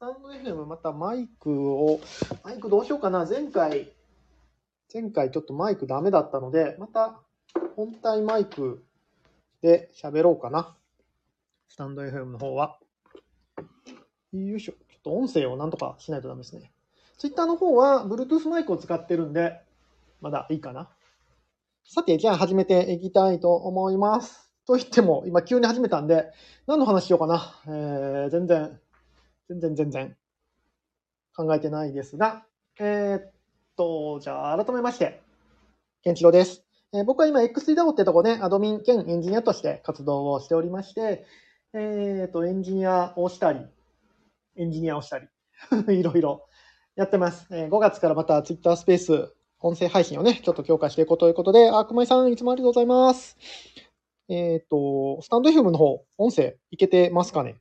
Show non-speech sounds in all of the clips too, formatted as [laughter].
タンド FM またマイクを、マイクどうしようかな。前回、前回ちょっとマイクダメだったので、また本体マイクで喋ろうかな。スタンド FM の方は。よいしょ。ちょっと音声をなんとかしないとダメですね。Twitter の方は Bluetooth マイクを使ってるんで、まだいいかな。さて、じゃあ始めていきたいと思います。と言っても、今急に始めたんで、何の話しようかな。えー、全然、全然全然考えてないですが、えー、っと、じゃあ改めまして、ケンチロです。えー僕は今 XDAO ってとこでアドミン兼エンジニアとして活動をしておりまして、えー、っと、エンジニアをしたり、エンジニアをしたり、[laughs] いろいろやってます。えー5月からまた Twitter スペース、音声配信をね、ちょっと強化していこうということで、あ、熊井さん、いつもありがとうございます。えっ、と、スタンド FM の方、音声いけてますかね？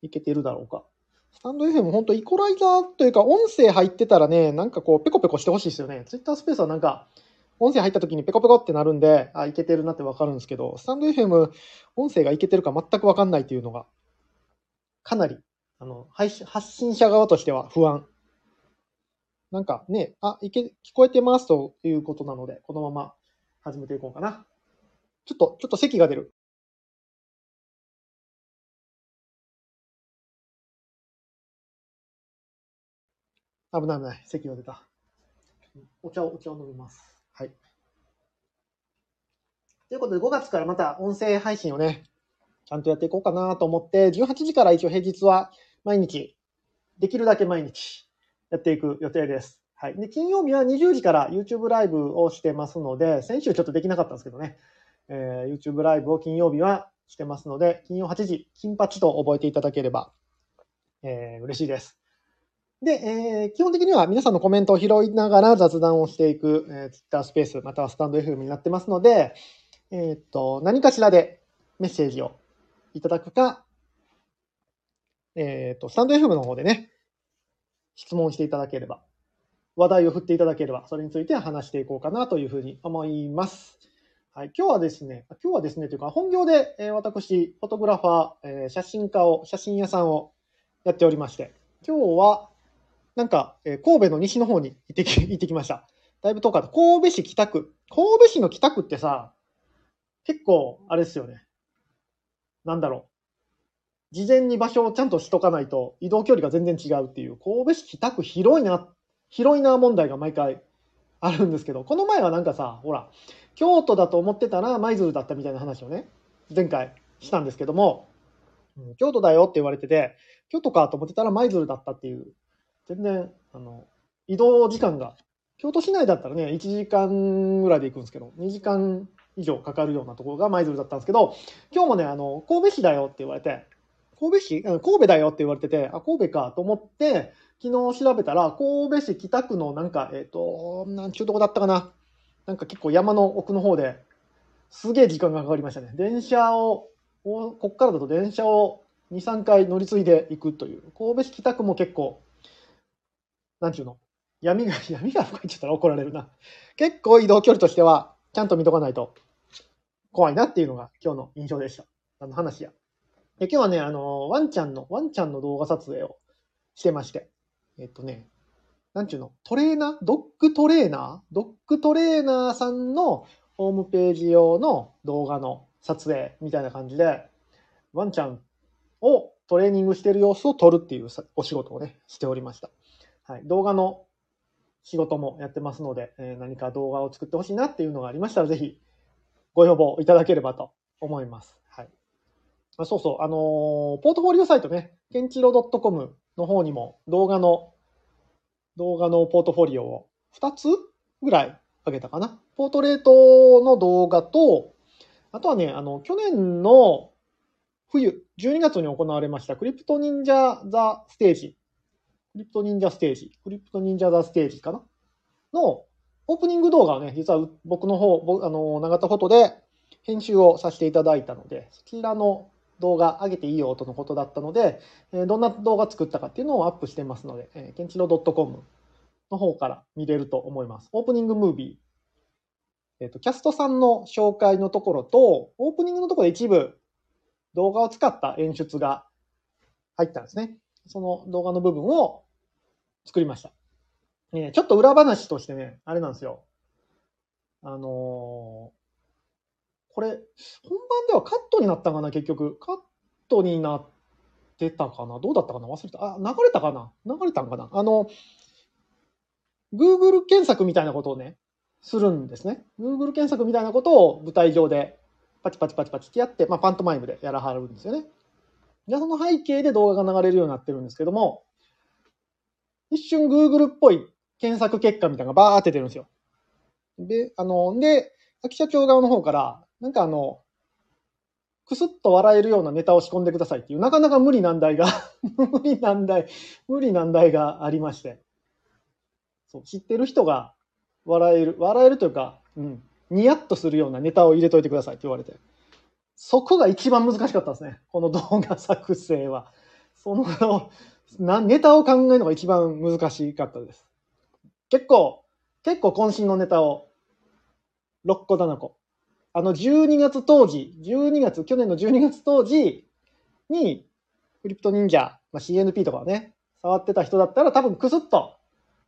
いけてるだろうか？スタンド FM 本当イコライザーというか、音声入ってたらね、なんかこう、ペコペコしてほしいですよね。Twitter スペースはなんか、音声入った時にペコペコってなるんで、あ、いけてるなってわかるんですけど、スタンド FM、音声がいけてるか全くわかんないっていうのが、かなり、あの、配信発信者側としては不安。なんかね、あ、いけ、聞こえてますということなので、このまま始めていこうかな。ちょっと、ちょっと咳が出る。危ない危ない。咳が出た。お茶を、お茶を飲みます。はい。ということで、5月からまた音声配信をね、ちゃんとやっていこうかなと思って、18時から一応平日は毎日、できるだけ毎日やっていく予定です。はい。で、金曜日は20時から YouTube ライブをしてますので、先週ちょっとできなかったんですけどね、えー YouTube ライブを金曜日はしてますので、金曜8時、金八と覚えていただければ、えー嬉しいです。で、えー基本的には皆さんのコメントを拾いながら雑談をしていく、えー Twitter スペース、またはスタンド FM になってますので、えーっと、何かしらでメッセージをいただくか、えーっと、スタンド FM の方でね、質問していただければ、話題を振っていただければ、それについて話していこうかなというふうに思います。はい、今日はですね、今日はですね、というか、本業で、えー私、フォトグラファー、えー写真家を、写真屋さんをやっておりまして、今日は、なんか、えー神戸の西の方に行ってき、[laughs] 行ってきました。だいぶ遠かった。神戸市北区。神戸市の北区ってさ、結構、あれですよね。なんだろう。事前に場所をちゃんとしとかないと移動距離が全然違うっていう、神戸市北区広いな、広いな問題が毎回あるんですけど、この前はなんかさ、ほら、京都だと思ってたら舞鶴だったみたいな話をね、前回したんですけども、京都だよって言われてて、京都かと思ってたら舞鶴だったっていう、全然、あの、移動時間が、京都市内だったらね、1時間ぐらいで行くんですけど、2時間以上かかるようなところが舞鶴だったんですけど、今日もね、あの、神戸市だよって言われて、神戸市？神戸だよって言われてて、あ、神戸かと思って、昨日調べたら、神戸市北区のなんか、えっ、と、なんちゅうとこだったかな？なんか結構山の奥の方で、すげえ時間がかかりましたね。電車を、こっからだと電車を2、3回乗り継いでいくという。神戸市北区も結構、なんちゅうの？闇が、[laughs] 闇が深いって言ったら怒られるな。結構移動距離としては、ちゃんと見とかないと怖いなっていうのが今日の印象でした。あの話や。で今日はね、あの、ワンちゃんの、ワンちゃんの動画撮影をしてまして。えっとね、なんちゅうの、トレーナー？ドッグトレーナー？ドッグトレーナーさんのホームページ用の動画の撮影みたいな感じで、ワンちゃんをトレーニングしてる様子を撮るっていうお仕事をね、しておりました。はい。動画の仕事もやってますので、えー何か動画を作ってほしいなっていうのがありましたら、ぜひご要望いただければと思います。はい。あそうそう、あのーポートフォリオサイトね、ケンチロ .com の方にも動画の、動画のポートフォリオを2つぐらい上げたかな。ポートレートの動画と、あとはね、あの、去年の冬、12月に行われましたクリプト忍者ザステージ。クリプト忍者ステージ。クリプト忍者ザステージかな？のオープニング動画をね、実は僕の方、僕あの、長田フォトで編集をさせていただいたので、そちらの動画上げていいよとのことだったので、えどんな動画作ったかっていうのをアップしてますので、えー、ケンチロ .com の方から見れると思います。オープニングムービー。えっ、と、キャストさんの紹介のところと、オープニングのところで一部動画を使った演出が入ったんですね。その動画の部分を作りました。ね、ちょっと裏話としてね、あれなんですよ。あのーこれ、本番ではカットになったかな、結局。カットになってたかな？どうだったかな？忘れた。あ、流れたかな？流れたんかな？あの、Google 検索みたいなことをね、するんですね。Google 検索みたいなことを舞台上でパチパチパチパチってやって、まあ、パントマイムでやらはるんですよね。じゃその背景で動画が流れるようになってるんですけども、一瞬 Google っぽい検索結果みたいなのがバーって出るんですよ。で、あの、で、秋社長側の方から、なんかあの、くすっと笑えるようなネタを仕込んでくださいっていう、なかなか無理難題が [laughs] 無理難題、無理難題がありまして。そう、知ってる人が笑える、笑えるというか、うん、ニヤッとするようなネタを入れといてくださいって言われて。そこが一番難しかったですね。この動画作成は。その、なネタを考えるのが一番難しかったです。結構、結構渾身のネタを、6個7個。あの、12月当時、12月、去年の12月当時に、クリプト忍者、まあ、CNP とかね、触ってた人だったら多分クスッと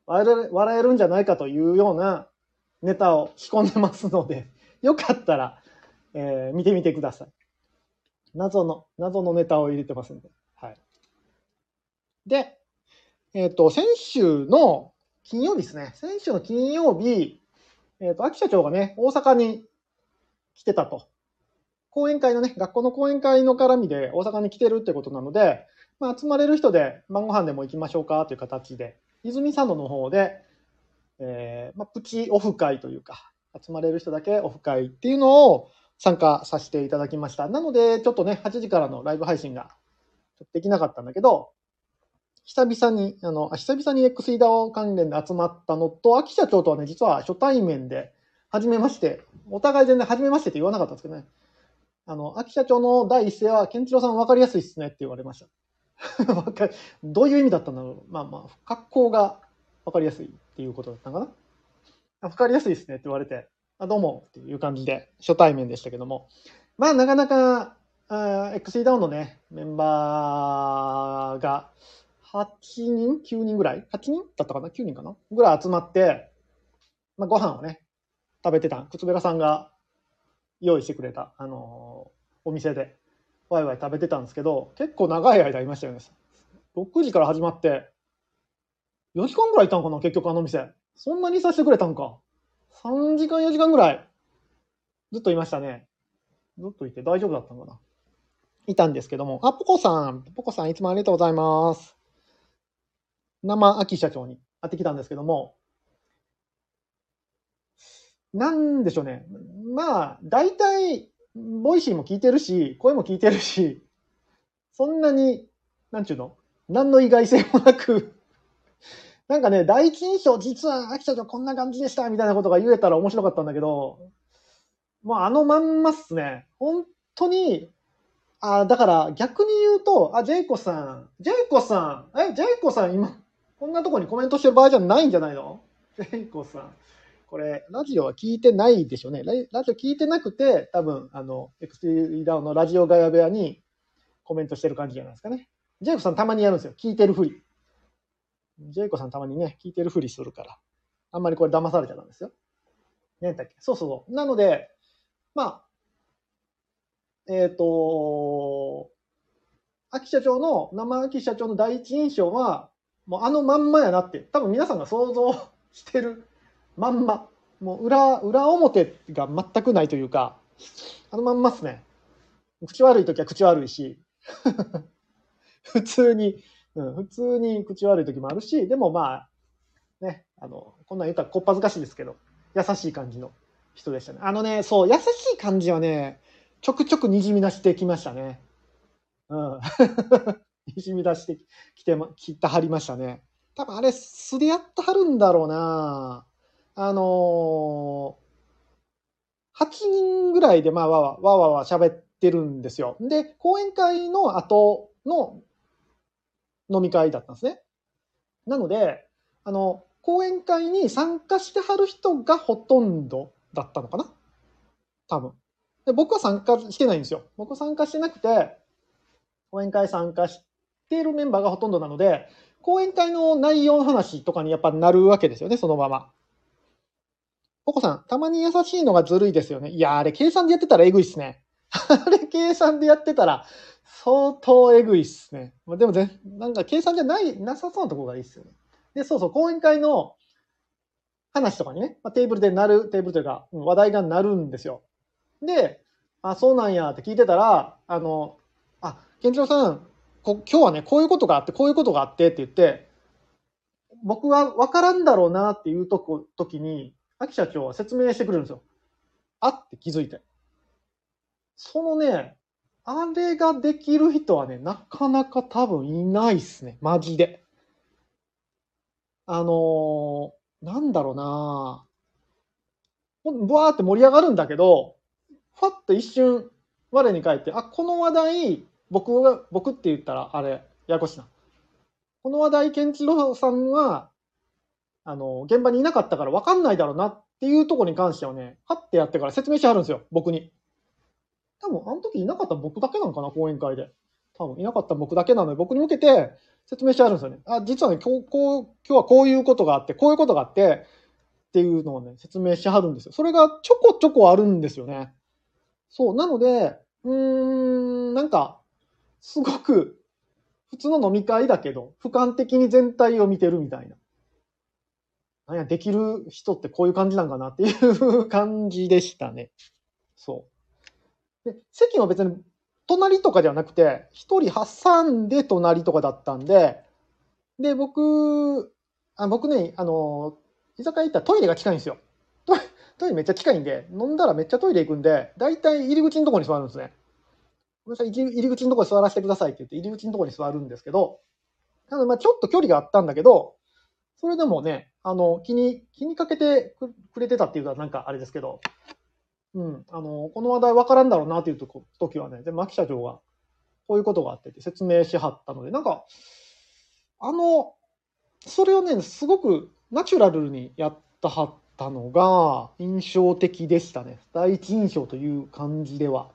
笑えるんじゃないかというようなネタを仕込んでますので、[laughs] よかったら、えー見てみてください。謎の、謎のネタを入れてますんで。で、えっ、と、先週の金曜日ですね。先週の金曜日、えっ、と、秋社長がね、大阪に来てたと。講演会のね、学校の講演会の絡みで大阪に来てるってことなので、まあ、集まれる人で晩ご飯でも行きましょうかという形で、泉佐野の方で、えーまあ、プチオフ会というか、集まれる人だけオフ会っていうのを参加させていただきました。なので、ちょっとね、8時からのライブ配信ができなかったんだけど、久々に、あの、久々に XEDAO 関連で集まったのと、秋社長とはね、実は初対面で、初めまして、お互い全然初めましてって言わなかったんですけどね。あの、秋社長の第一声は、ケンチロウさん分かりやすいっすねって言われました。[laughs] どういう意味だったんだろう。まあまあ、格好が分かりやすいっていうことだったのかな。分かりやすいですねって言われて、あどうもっていう感じで初対面でしたけども。まあ、なかなか、XE ダウンのね、メンバーが8人 ?9 人ぐらい ?8 人だったかな ?9 人かな？ぐらい集まって、まあ、ご飯をね、食べてた、靴べらさんが用意してくれた、あのーお店で、ワイワイ食べてたんですけど、結構長い間いましたよね。6時から始まって、4時間ぐらいいたんかな、結局あの店。そんなにさせてくれたんか。3時間、4時間ぐらい、ずっといましたね。ずっといて大丈夫だったのかな？いたんですけども。あ、ポコさん。ポコさん、いつもありがとうございます。生秋社長に会ってきたんですけども。なんでしょうね。まあ、大体、 Voicy も聞いてるし、声も聞いてるし、そんなに、なんちゅうの？何の意外性もなく、[laughs] なんかね、第一印象、実は秋社長こんな感じでした、みたいなことが言えたら面白かったんだけど、もうあのまんまっすね。本当に、あだから逆に言うと、あ、ジェイコさん、ジェイコさん、え、ジェイコさん今、こんなとこにコメントしてる場合じゃないんじゃないの？[laughs] ジェイコさん。これ、ラジオは聞いてないでしょうね。ラジオ聞いてなくて、多分、あの、エクスティダウンのラジオガヤ部屋にコメントしてる感じじゃないですかね。ジェイコさんたまにやるんですよ。聞いてるふり。ジェイコさんたまにね、聞いてるふりするから。あんまりこれ騙されちゃなんですよ。何だっけ？そうそうそう。なので、まあ、えっ、と、秋社長の、生秋社長の第一印象は、もうあのまんまやなって、多分皆さんが想像してるまんま。もう裏、裏表が全くないというか、あのまんまっすね。口悪い時は口悪いし、[laughs] 普通に、うん、普通に口悪い時もあるし、でもまあ、ね、あの、こんなん言ったらこっぱずかしいですけど、優しい感じの人でしたね。あのね、そう、優しい感じはね、ちょくちょくにじみ出してきましたね。うん。にじみ出してきてま、きたはりましたね。多分あれ素でやってはるんだろうなあのー、8人ぐらいでまあわわわわわ喋ってるんですよ。で、講演会の後の飲み会だったんですね。なので、あの、講演会に参加してはる人がほとんどだったのかな多分。で僕は参加してないんですよ。僕は参加してなくて、講演会参加しているメンバーがほとんどなので、講演会の内容の話とかにやっぱなるわけですよね、そのまま。ココさん、たまに優しいのがずるいですよね。いや、あれ計算でやってたらえぐいっすね。[laughs] あれ計算でやってたら相当えぐいっすね。でもぜ、なんか計算じゃない、なさそうなところがいいっすよね。で、そうそう、講演会の話とかにね、まあ、テーブルでなる、テーブルというか、話題がなるんですよ。で、あ、そうなんやって聞いてたら、あの、あ、健一郎さん、今日はね、こういうことがあって、こういうことがあってって言って、僕は分からんだろうなっていうとこ、時に、秋社長は説明してくれるんですよ。あって気づいて。そのね、あれができる人はね、なかなか多分いないっすね。マジで。あのー、なんだろうなブワーって盛り上がるんだけど、ふわっと一瞬、我に返って、あ、この話題、僕が、僕って言ったら、あれ、ややこしいな。この話題、ケンチロさんは、あの、現場にいなかったから分かんないだろうなっていうところに関してはね、はってやってから説明してはるんですよ、僕に。多分、あの時いなかった僕だけなのかな、講演会で。多分、いなかった僕だけなので、僕に向けて説明してあるんですよね。あ、実はね、今日、こう、今日はこういうことがあって、こういうことがあって、っていうのをね、説明してはるんですよ。それがちょこちょこあるんですよね。そう。なので、うーん、なんか、すごく普通の飲み会だけど、俯瞰的に全体を見てるみたいな。なんや、できる人ってこういう感じなんかなっていう感じでしたね。そう。で、席も別に隣とかではなくて、一人挟んで隣とかだったんで、で、僕、あ僕ね、あの、居酒屋行ったらトイレが近いんですよ。トイレめっちゃ近いんで、飲んだらめっちゃトイレ行くんで、だいたい入り口のところに座るんですね。ごめんなさい、入り口のところに座らせてくださいって言って、入り口のところに座るんですけど、なので、まあちょっと距離があったんだけど、それでもね、あの、気に、気にかけてくれてたっていうか、なんかあれですけど、うん、あの、この話題分からんだろうなっていうと時はね、で、牧社長が、こういうことがあってて説明しはったので、なんか、あの、それをね、すごくナチュラルにやったはったのが印象的でしたね。第一印象という感じでは。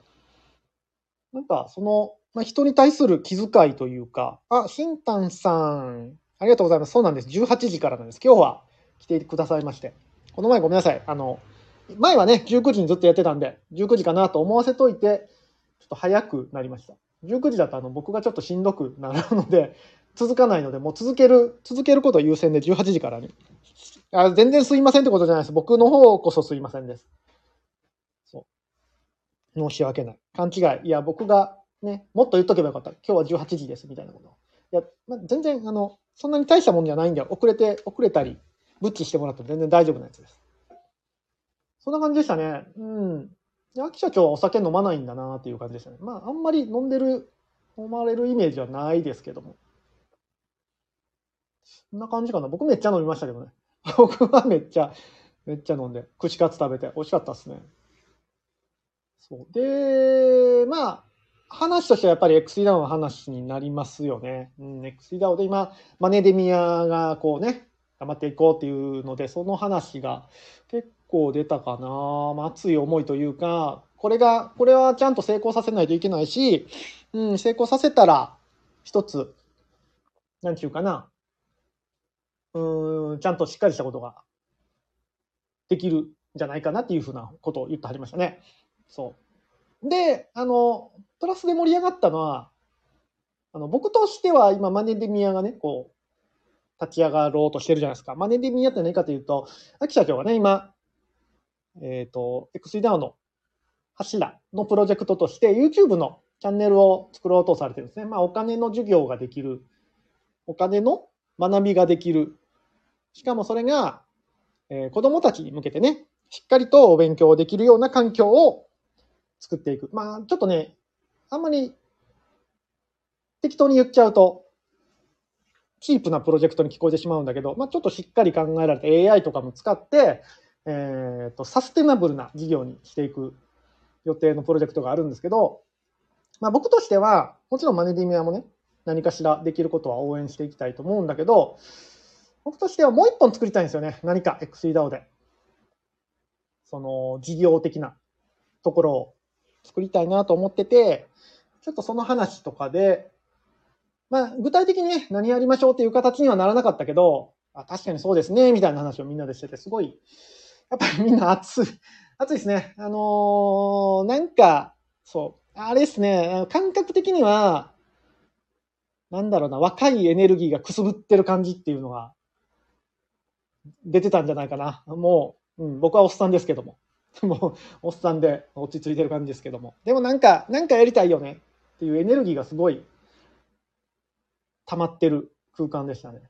なんか、その、まあ、人に対する気遣いというか、あ、しんたんさん、ありがとうございます。そうなんです。18時からなんです。今日は来てくださいまして。この前ごめんなさい。あの、前はね、19時にずっとやってたんで、19時かなと思わせといて、ちょっと早くなりました。19時だとあの僕がちょっとしんどくなるので、続かないので、もう続ける、続けることを優先で18時からに。あ全然すいませんってことじゃないです。僕の方こそすいませんです。申し訳ない。勘違い。いや、僕がね、もっと言っとけばよかった。今日は18時です、みたいなこと。いや、まあ、全然、あの、そんなに大したもんじゃないんで、遅れて、遅れたり、ブッチしてもらっても全然大丈夫なやつです。そんな感じでしたね。うん。秋社長はお酒飲まないんだなっていう感じでしたね。まあ、あんまり飲んでる、飲まれるイメージはないですけども。そんな感じかな。僕めっちゃ飲みましたけどね。[laughs] 僕はめっちゃ、めっちゃ飲んで、串カツ食べて美味しかったっすね。そう。で、まあ、話としてはやっぱり XEDAO の話になりますよね。うん、XEDAO で今、マネデミアがこうね、頑張っていこうっていうので、その話が結構出たかな。まあ、熱い思いというか、これが、これはちゃんと成功させないといけないし、うん、成功させたら、一つ、なんちゅうかな、うん、ちゃんとしっかりしたことができるんじゃないかなっていうふうなことを言ってはりましたね。そう。で、あの、プラスで盛り上がったのは、あの、僕としては今、マネデミアがね、こう、立ち上がろうとしてるじゃないですか。マネデミアって何かというと、秋社長がね、今、えっ、ー、と、XDAO の柱のプロジェクトとして YouTube のチャンネルを作ろうとされてるんですね。まあ、お金の授業ができる、お金の学びができる。しかもそれが、えー、子供たちに向けてね、しっかりとお勉強できるような環境を作っていく。まあ、ちょっとね、あんまり適当に言っちゃうと、チープなプロジェクトに聞こえてしまうんだけど、まあ、ちょっとしっかり考えられて AI とかも使って、えっ、ー、と、サステナブルな事業にしていく予定のプロジェクトがあるんですけど、まあ、僕としては、もちろんマネディミアもね、何かしらできることは応援していきたいと思うんだけど、僕としてはもう一本作りたいんですよね。何か XEDAO で。その事業的なところを作りたいなと思ってて、ちょっとその話とかで、まあ、具体的にね、何やりましょうっていう形にはならなかったけど、あ確かにそうですね、みたいな話をみんなでしてて、すごい、やっぱりみんな熱い、[laughs] 熱いですね。あのー、なんか、そう、あれですね、感覚的には、なんだろうな、若いエネルギーがくすぶってる感じっていうのが、出てたんじゃないかな。もう、うん、僕はおっさんですけども。[laughs] もう、おっさんで落ち着いてる感じですけども。でもなんか、なんかやりたいよねっていうエネルギーがすごい溜まってる空間でしたね。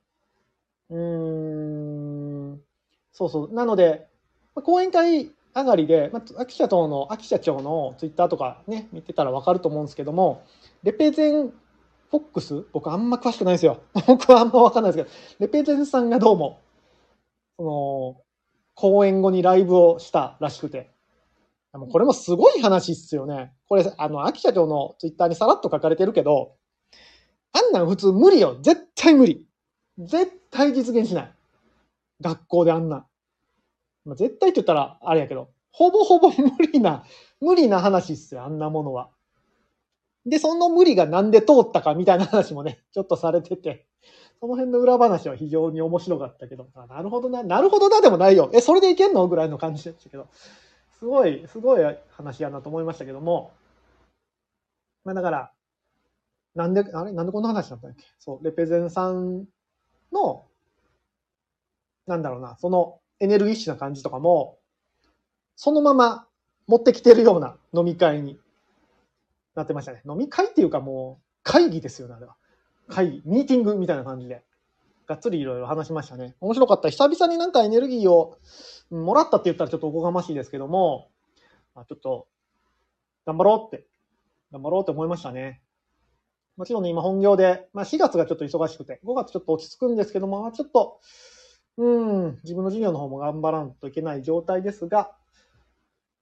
うーん、そうそう。なので、講演会上がりで、まあ、秋社長の、秋社長のツイッターとかね、見てたらわかると思うんですけども、レペゼンフォックス僕あんま詳しくないですよ。[laughs] 僕はあんまわかんないですけど、レペゼンさんがどうも、その、講演後にライブをしたらしくて。もこれもすごい話っすよね。これ、あの、秋社長のツイッターにさらっと書かれてるけど、あんなん普通無理よ。絶対無理。絶対実現しない。学校であんな。まあ、絶対って言ったらあれやけど、ほぼほぼ無理な、無理な話っすよ、あんなものは。で、その無理がなんで通ったかみたいな話もね、ちょっとされてて、その辺の裏話は非常に面白かったけど、あなるほどな、なるほどなでもないよ。え、それでいけんの？ぐらいの感じでしたけど、すごい、すごい話やなと思いましたけども、まあだから、なんで、あれ？なんでこんな話だったんだっけ？そう、レペゼンさんの、なんだろうな、そのエネルギッシュな感じとかも、そのまま持ってきてるような飲み会になってましたね。飲み会っていうかもう会議ですよね、あれは。会議、ミーティングみたいな感じで、がっつりいろいろ話しましたね。面白かった。久々になんかエネルギーをもらったって言ったらちょっとおこがましいですけども、まあ、ちょっと頑張ろうって、頑張ろうって思いましたね。もちろんね、今本業で、まあ4月がちょっと忙しくて、5月ちょっと落ち着くんですけども、ちょっと、うん、自分の事業の方も頑張らんといけない状態ですが、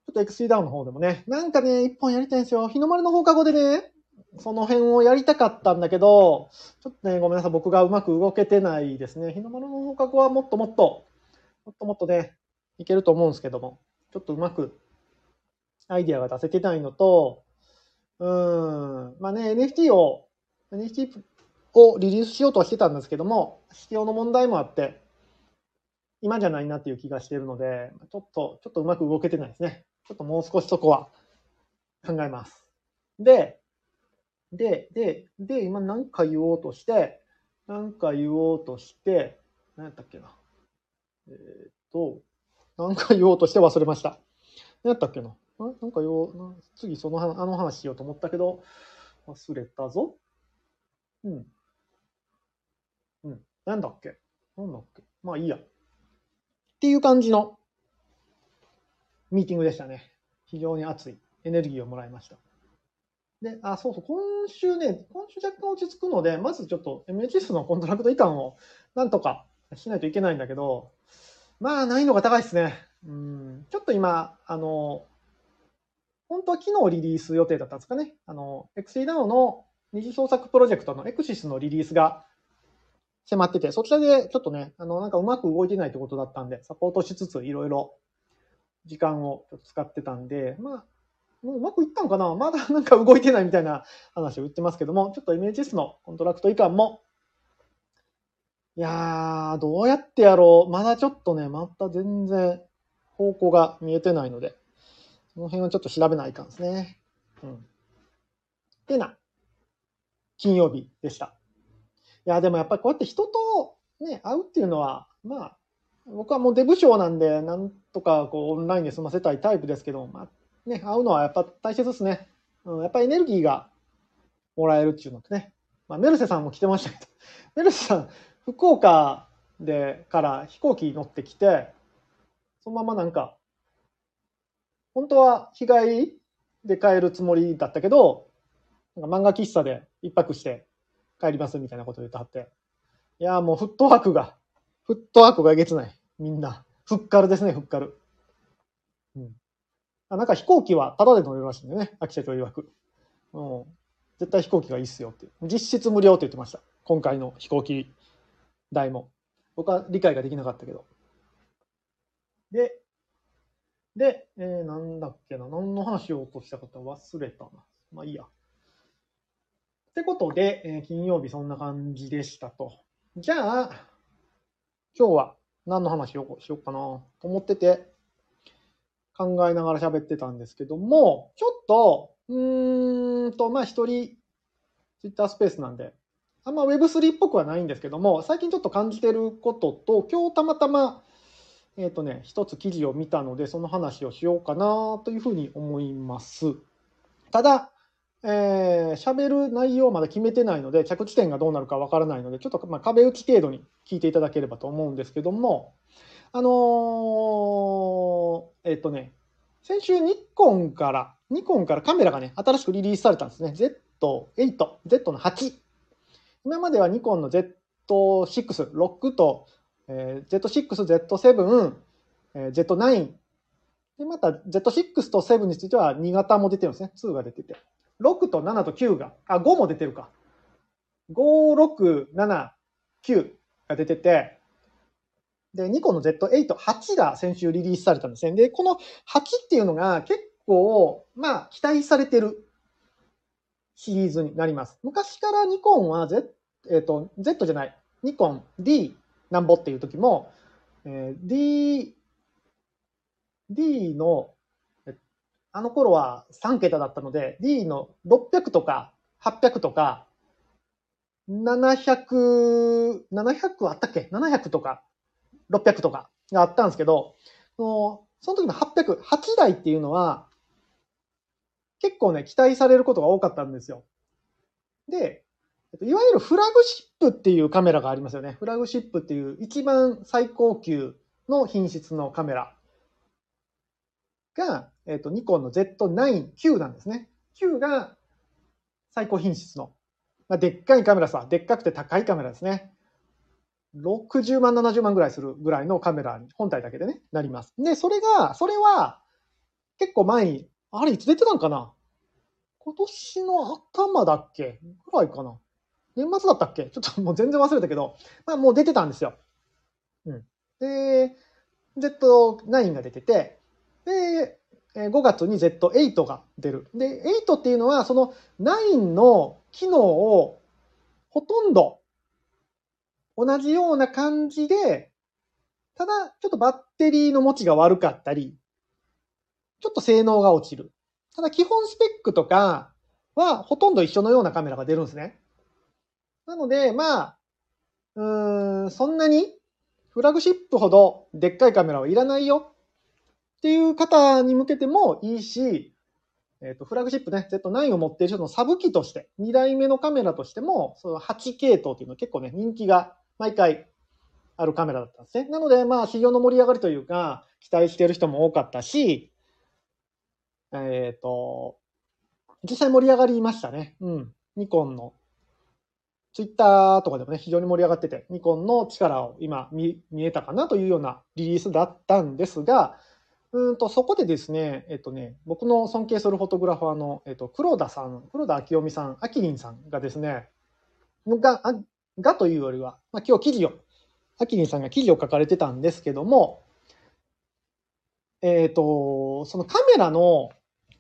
ちょっと XC ダウンの方でもね、なんかね、一本やりたいんですよ。日の丸の放課後でね、その辺をやりたかったんだけど、ちょっとね、ごめんなさい、僕がうまく動けてないですね。日の丸の放課後はもっともっと、もっともっとね、いけると思うんですけども、ちょっとうまくアイディアが出せてないのと、うん、まあね、NFT を NFT をリリースしようとはしてたんですけども、仕様の問題もあって、今じゃないなっていう気がしてるので、ちょっと、ちょっとうまく動けてないですね。ちょっともう少しそこは考えます。で、で、で、で、今何か言おうとして、何か言おうとして、何やったっけな。えー、っと、何か言おうとして忘れました。何やったっけな。なんか言おう、次そのあの話しようと思ったけど、忘れたぞ。うん。うん。なんだっけなんだっけまあいいや。っていう感じのミーティングでしたね。非常に熱いエネルギーをもらいました。で、あ、そうそう、今週ね、今週若干落ち着くので、まずちょっと MHS のコントラクト移管をなんとかしないといけないんだけど、まあ難易度が高いですね。うん、ちょっと今、あの、本当は昨日リリース予定だったんですかね。あの、XEDAO の二次創作プロジェクトのエクシスのリリースが迫ってて、そちらでちょっとね、あの、なんかうまく動いてないってことだったんで、サポートしつついろいろ時間をちょっと使ってたんで、まあ、ううまくいったのかな？まだなんか動いてないみたいな話を言ってますけども、ちょっと MHS のコントラクト移管も、いやー、どうやってやろう？まだちょっとね、また全然方向が見えてないので、その辺はちょっと調べないかんですね。うん。てな金曜日でした。いや、でもやっぱりこうやって人とね、会うっていうのは、まあ、僕はもうデブ賞なんで、なんとかこうオンラインで済ませたいタイプですけど、まあ、ね、会うのはやっぱ大切ですね。うん、やっぱエネルギーがもらえるっていうのってね。まあ、メルセさんも来てましたけど、[laughs] メルセさん、福岡でから飛行機乗ってきて、そのままなんか、本当は日帰りで帰るつもりだったけど、なんか漫画喫茶で一泊して帰りますみたいなこと言ってはって。いや、もうフットワークが、フットワークがえげつない。みんな。ふっかるですね、ふっかる。うん。あなんか飛行機はタダで乗れるらしいんだよね、秋社長曰く。うん。絶対飛行機がいいっすよって。実質無料って言ってました。今回の飛行機代も。僕は理解ができなかったけど。で、で、えー、なんだっけな。何の話をとしたかった忘れたな。まあいいや。っってことで、えー金曜日そんな感じでしたと。じゃあ、今日は何の話をしようかなと思ってて、考えながら喋ってたんですけども、ちょっと、うーんと、まあ一人、ツイッタースペースなんで、あんま Web3 っぽくはないんですけども、最近ちょっと感じてることと、今日たまたま、えっ、とね、一つ記事を見たので、その話をしようかなというふうに思います。ただ、えー、喋る内容まだ決めてないので、着地点がどうなるかわからないので、ちょっとまあ壁打ち程度に聞いていただければと思うんですけども、あのーえっ、とね、先週ニコンから、ニコンからカメラがね、新しくリリースされたんですね。Z8、Z の8。今まではニコンの Z6、6と、えー Z6、Z7、えー Z9。で、また Z6 と7については2型も出てるんですね。2が出てて。6と7と9が、あ、5も出てるか。5、6、7、9が出てて、で、ニコンの Z8、8が先週リリースされたんですね。で、この8っていうのが結構、まあ、期待されてるシリーズになります。昔からニコンは Z、えっ、と、Z じゃない、ニコン D なんぼっていう時も、えー D、D の、あの頃は3桁だったので、D の600とか800とか、700、700あったっけ ?700 とか600とかがあったんですけど、その時の800、8台っていうのは、結構ね、期待されることが多かったんですよ。で、いわゆるフラグシップっていうカメラがありますよね。フラグシップっていう一番最高級の品質のカメラが、えっと、ニコンの Z9、9なんですね。9が最高品質の、まあ、でっかいカメラさ、でっかくて高いカメラですね。60万、70万ぐらいするぐらいのカメラに、本体だけでね、なります。で、それが、それは、結構前に、あれいつ出てたんかな？今年の頭だっけ？ぐらいかな年末だったっけ？ちょっともう全然忘れたけど、まあもう出てたんですよ。うん。で、Z9 が出てて、で、5月に Z8 が出る。で、8っていうのは、その9の機能をほとんど同じような感じで、ただ、ちょっとバッテリーの持ちが悪かったり、ちょっと性能が落ちる。ただ、基本スペックとかはほとんど一緒のようなカメラが出るんですね。なので、まあ、うーん、そんなにフラグシップほどでっかいカメラはいらないよっていう方に向けてもいいし、えっ、と、フラグシップね、Z9 を持っている人のサブ機として、2台目のカメラとしても、その8系統っていうのは結構ね、人気が毎回あるカメラだったんですね。なので、まあ、市場の盛り上がりというか、期待している人も多かったし、えっ、と、実際盛り上がりましたね。うん。ニコンの、ツイッターとかでもね、非常に盛り上がってて、ニコンの力を今見見えたかなというようなリリースだったんですが、うんと、そこでですね、えっとね、僕の尊敬するフォトグラファーの、えっと、黒田さん、黒田明臣さん、あきりんさんがですね、が、がというよりは、まあ、今日記事を、あきりんさんが記事を書かれてたんですけども、えっ、と、そのカメラの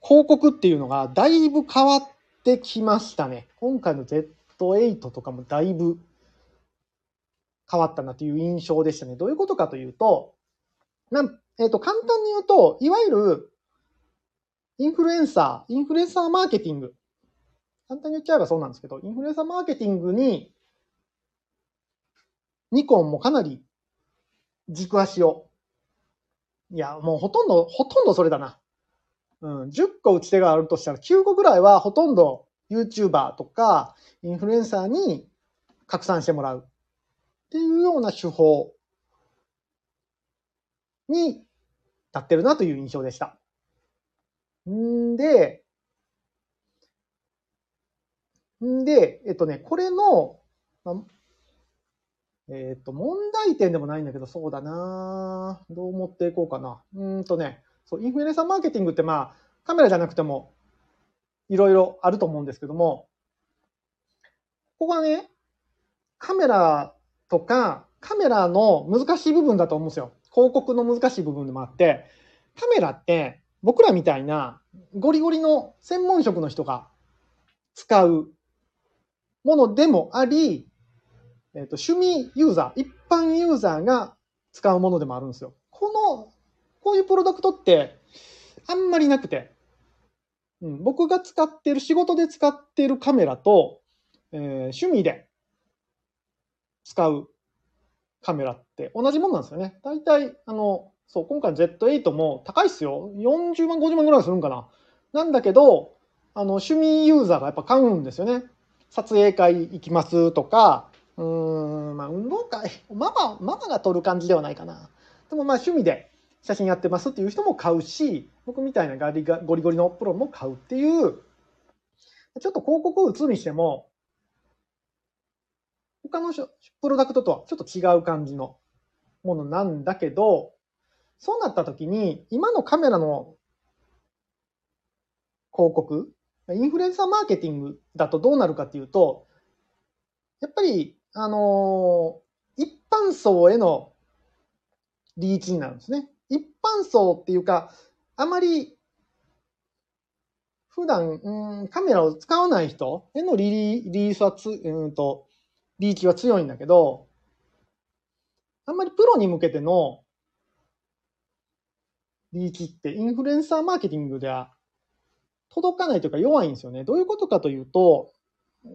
広告っていうのがだいぶ変わってきましたね。今回の Z8 とかもだいぶ変わったなという印象でしたね。どういうことかというと、なんえっ、と、簡単に言うと、いわゆるインフルエンサー、インフルエンサーマーケティング。簡単に言っちゃえばそうなんですけど、インフルエンサーマーケティングに、ニコンもかなり軸足を。いや、もうほとんど、ほとんどそれだな。うん、10個打ち手があるとしたら9個ぐらいはほとんど YouTuber とかインフルエンサーに拡散してもらうっていうような手法に立ってるなという印象でした。んで、んで、えっとね、これの、えっと、問題点でもないんだけど、そうだなどう持っていこうかな。うんとね、そう、インフルエンサーマーケティングってまあ、カメラじゃなくても、いろいろあると思うんですけども、ここがね、カメラとか、カメラの難しい部分だと思うんですよ。広告の難しい部分でもあって、カメラって僕らみたいなゴリゴリの専門職の人が使うものでもあり、えっ、と、趣味ユーザー、一般ユーザーが使うものでもあるんですよ。この、こういうプロダクトってあんまりなくて、うん、僕が使ってる、仕事で使ってるカメラと、えー、趣味で使うカメラって同じものなんですよね。大体、あの、そう、今回 Z8 も高いっすよ。40万、50万ぐらいするんかな。なんだけど、あの、趣味ユーザーがやっぱ買うんですよね。撮影会行きますとか、うーん、まあ運動会、ママ、ママが撮る感じではないかな。でもまあ趣味で写真やってますっていう人も買うし、僕みたいなガリガゴリゴリのプロも買うっていう、ちょっと広告を打つにしても、他のプロダクトとはちょっと違う感じのものなんだけど、そうなった時に、今のカメラの広告、インフルエンサーマーケティングだとどうなるかっていうと、やっぱり、あのー、一般層へのリーチになるんですね。一般層っていうか、あまり普段、うん、カメラを使わない人へのリリースはつ、うんと、リーチは強いんだけど、あんまりプロに向けてのリーチってインフルエンサーマーケティングでは届かないというか弱いんですよね。どういうことかというと、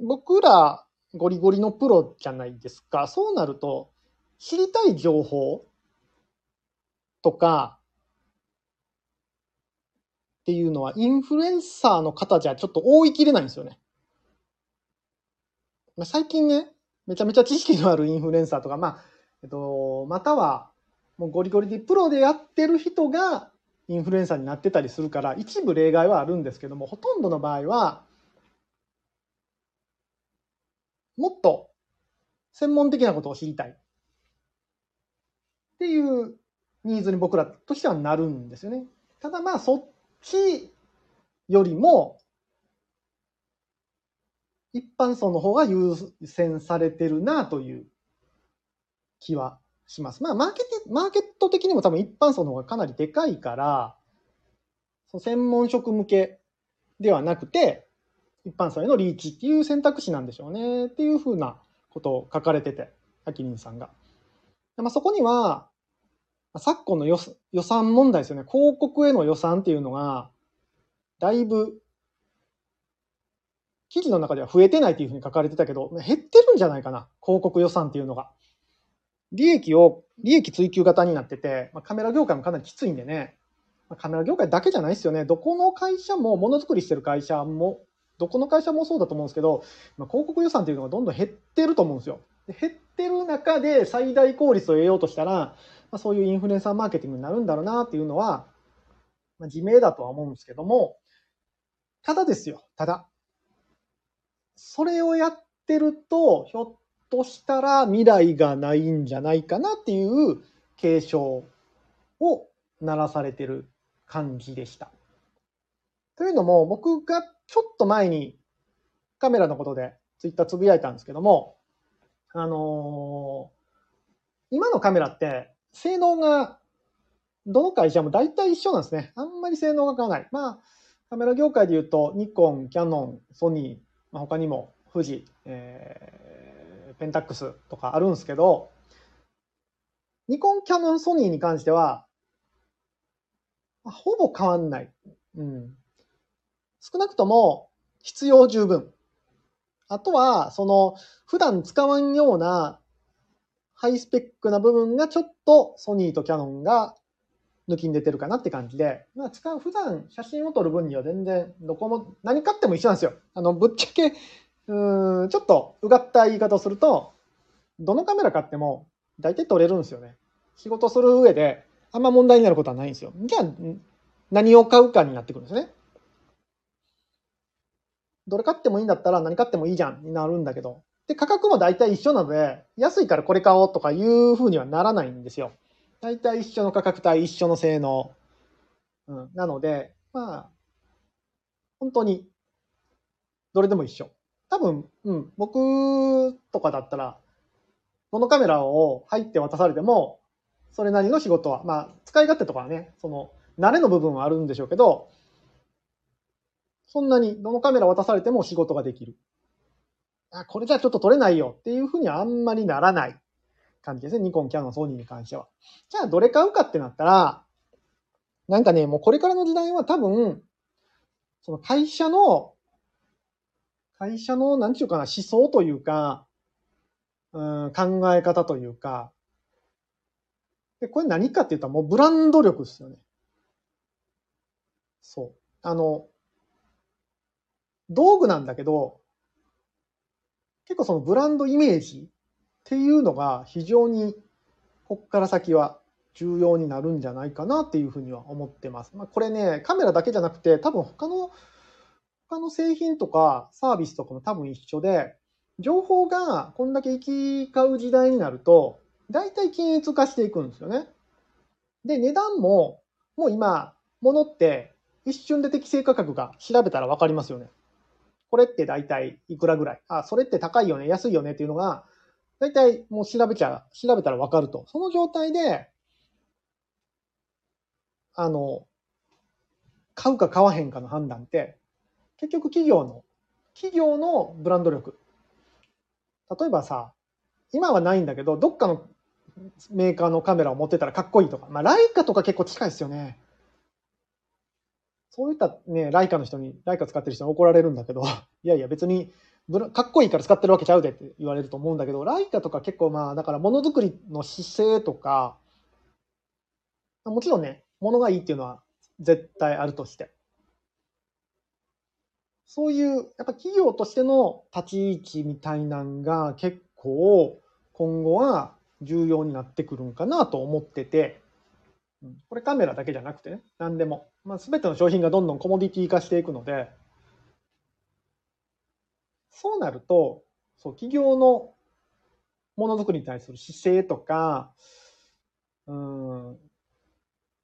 僕らゴリゴリのプロじゃないですか。そうなると、知りたい情報とかっていうのはインフルエンサーの方じゃちょっと覆いきれないんですよね。まあ最近ね、めちゃめちゃ知識のあるインフルエンサーとか、まあ、えっと、または、もうゴリゴリでプロでやってる人がインフルエンサーになってたりするから、一部例外はあるんですけども、ほとんどの場合は、もっと専門的なことを知りたい。っていうニーズに僕らとしてはなるんですよね。ただまあそっちよりも一般層の方が優先されてるなという気はします。まあ、マーケティ、マーケット的にも多分一般層の方がかなりでかいから、専門職向けではなくて、一般層へのリーチっていう選択肢なんでしょうねっていうふうなことを書かれてて、アキリンさんが。まあ、そこには、昨今の予算問題ですよね。広告への予算っていうのが、だいぶ記事の中では増えてないというふうに書かれてたけど、減ってるんじゃないかな、広告予算っていうのが。利益を、利益追求型になってて、まあ、カメラ業界もかなりきついんでね、まあ、カメラ業界だけじゃないですよね。どこの会社も、ものづくりしてる会社も、どこの会社もそうだと思うんですけど、まあ、広告予算っていうのがどんどん減ってると思うんですよ。で減ってる中で最大効率を得ようとしたら、まあ、そういうインフルエンサーマーケティングになるんだろうなっていうのは、まあ、自明だとは思うんですけども、ただですよ、ただ。それをやってると、ひょっとしたら未来がないんじゃないかなっていう警鐘を鳴らされてる感じでした。というのも、僕がちょっと前にカメラのことでツイッターつぶやいたんですけども、あのー、今のカメラって性能がどの会社も大体一緒なんですね。あんまり性能が変わらない。まあ、カメラ業界で言うと、ニコン、キャノン、ソニー、まあ、他にも富士、えー、ペンタックスとかあるんですけど、ニコン、キャノン、ソニーに関しては、ほぼ変わんない。うん。少なくとも必要十分。あとは、その、普段使わんようなハイスペックな部分がちょっとソニーとキャノンが抜きに出てるかなって感じで、まあ、使う、普段写真を撮る分には全然どこも、何買っても一緒なんですよ。あの、ぶっちゃけ、うん、ちょっとうがった言い方をすると、どのカメラ買っても大体撮れるんですよね。仕事する上であんま問題になることはないんですよ。じゃあ、何を買うかになってくるんですね。どれ買ってもいいんだったら何買ってもいいじゃんになるんだけど。で、価格も大体一緒なので、安いからこれ買おうとかいう風にはならないんですよ。大体一緒の価格帯、一緒の性能。うん。なので、まあ、本当に、どれでも一緒。多分、うん、僕とかだったら、このカメラを入って渡されても、それなりの仕事は、まあ、使い勝手とかはね、その、慣れの部分はあるんでしょうけど、そんなに、どのカメラ渡されても仕事ができる。あ、これじゃちょっと撮れないよっていうふうにはあんまりならない感じですね。ニコン、キャノン、ソニーに関しては。じゃあどれ買うかってなったら、なんかね、もうこれからの時代は多分、その会社の、会社の、なんていうかな、思想というか、うん、考え方というか、で、これ何かって言ったらもうブランド力ですよね。そう。あの、道具なんだけど、結構そのブランドイメージっていうのが非常にこっから先は重要になるんじゃないかなっていうふうには思ってます。まあ、これね、カメラだけじゃなくて多分他の、他の製品とかサービスとかも多分一緒で、情報がこんだけ行き交う時代になると、大体均一化していくんですよね。で、値段も、もう今、物って一瞬で適正価格が調べたらわかりますよね。これって大体いくらぐらい？あ、それって高いよね、安いよね？っていうのが、大体もう調べちゃ、調べたらわかると。その状態で、あの、買うか買わへんかの判断って、結局企業の、企業のブランド力。例えばさ、今はないんだけど、どっかのメーカーのカメラを持ってたらかっこいいとか。まあ、ライカとか結構近いですよね。そういったね、ライカの人に、ライカ使ってる人に怒られるんだけど、[laughs] いやいや別に、かっこいいから使ってるわけちゃうでって言われると思うんだけど、ライカとか結構まあ、だからものづくりの姿勢とか、もちろんね、ものがいいっていうのは絶対あるとして。そういう、やっぱ企業としての立ち位置みたいなんが結構今後は重要になってくるんかなと思ってて、これカメラだけじゃなくてね、何でも。まあ、全ての商品がどんどんコモディティ化していくので、そうなると、そう、企業のものづくりに対する姿勢とか、うん、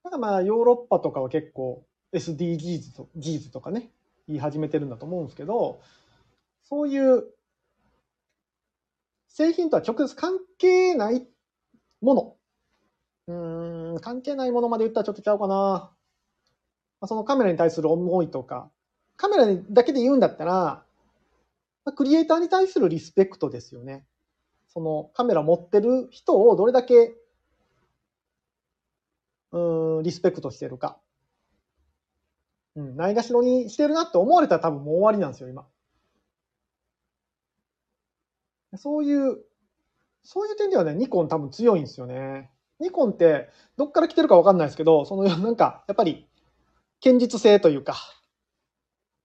なんかまあヨーロッパとかは結構 SDGs と Gs とかね、言い始めてるんだと思うんですけど、そういう製品とは直接関係ないもの。うん、関係ないものまで言ったらちょっとちゃうかな。まあ、そのカメラに対する思いとか、カメラだけで言うんだったら、まあ、クリエイターに対するリスペクトですよね。そのカメラ持ってる人をどれだけうん、リスペクトしてるか。うん、ないがしろにしてるなって思われたら多分もう終わりなんですよ、今。そういう、そういう点ではね、ニコン多分強いんですよね。ニコンってどっから来てるかわかんないですけど、その [laughs] なんか、やっぱり、堅実性というか、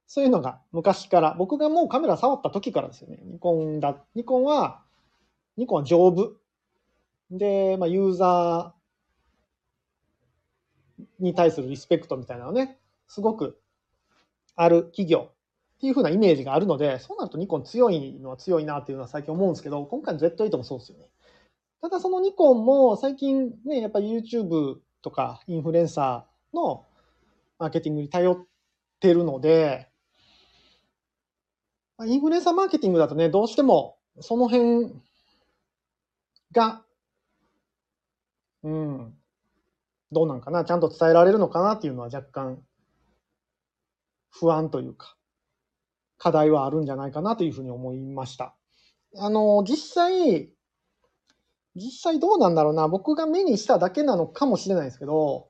そういうのが昔から、僕がもうカメラ触った時からですよね。ニコンだ、ニコンは、ニコンは丈夫。で、まあ、ユーザーに対するリスペクトみたいなのね、すごくある企業っていう風なイメージがあるので、そうなるとニコン強いのは強いなっていうのは最近思うんですけど、今回の Z8 もそうですよね。ただそのニコンも最近ね、やっぱり YouTube とかインフルエンサーのマーケティングに頼ってるので、インフルエンサーマーケティングだとね、どうしてもその辺が、うん、どうなんかな、ちゃんと伝えられるのかなっていうのは若干不安というか、課題はあるんじゃないかなというふうに思いました。あの、実際、実際どうなんだろうな、僕が目にしただけなのかもしれないですけど、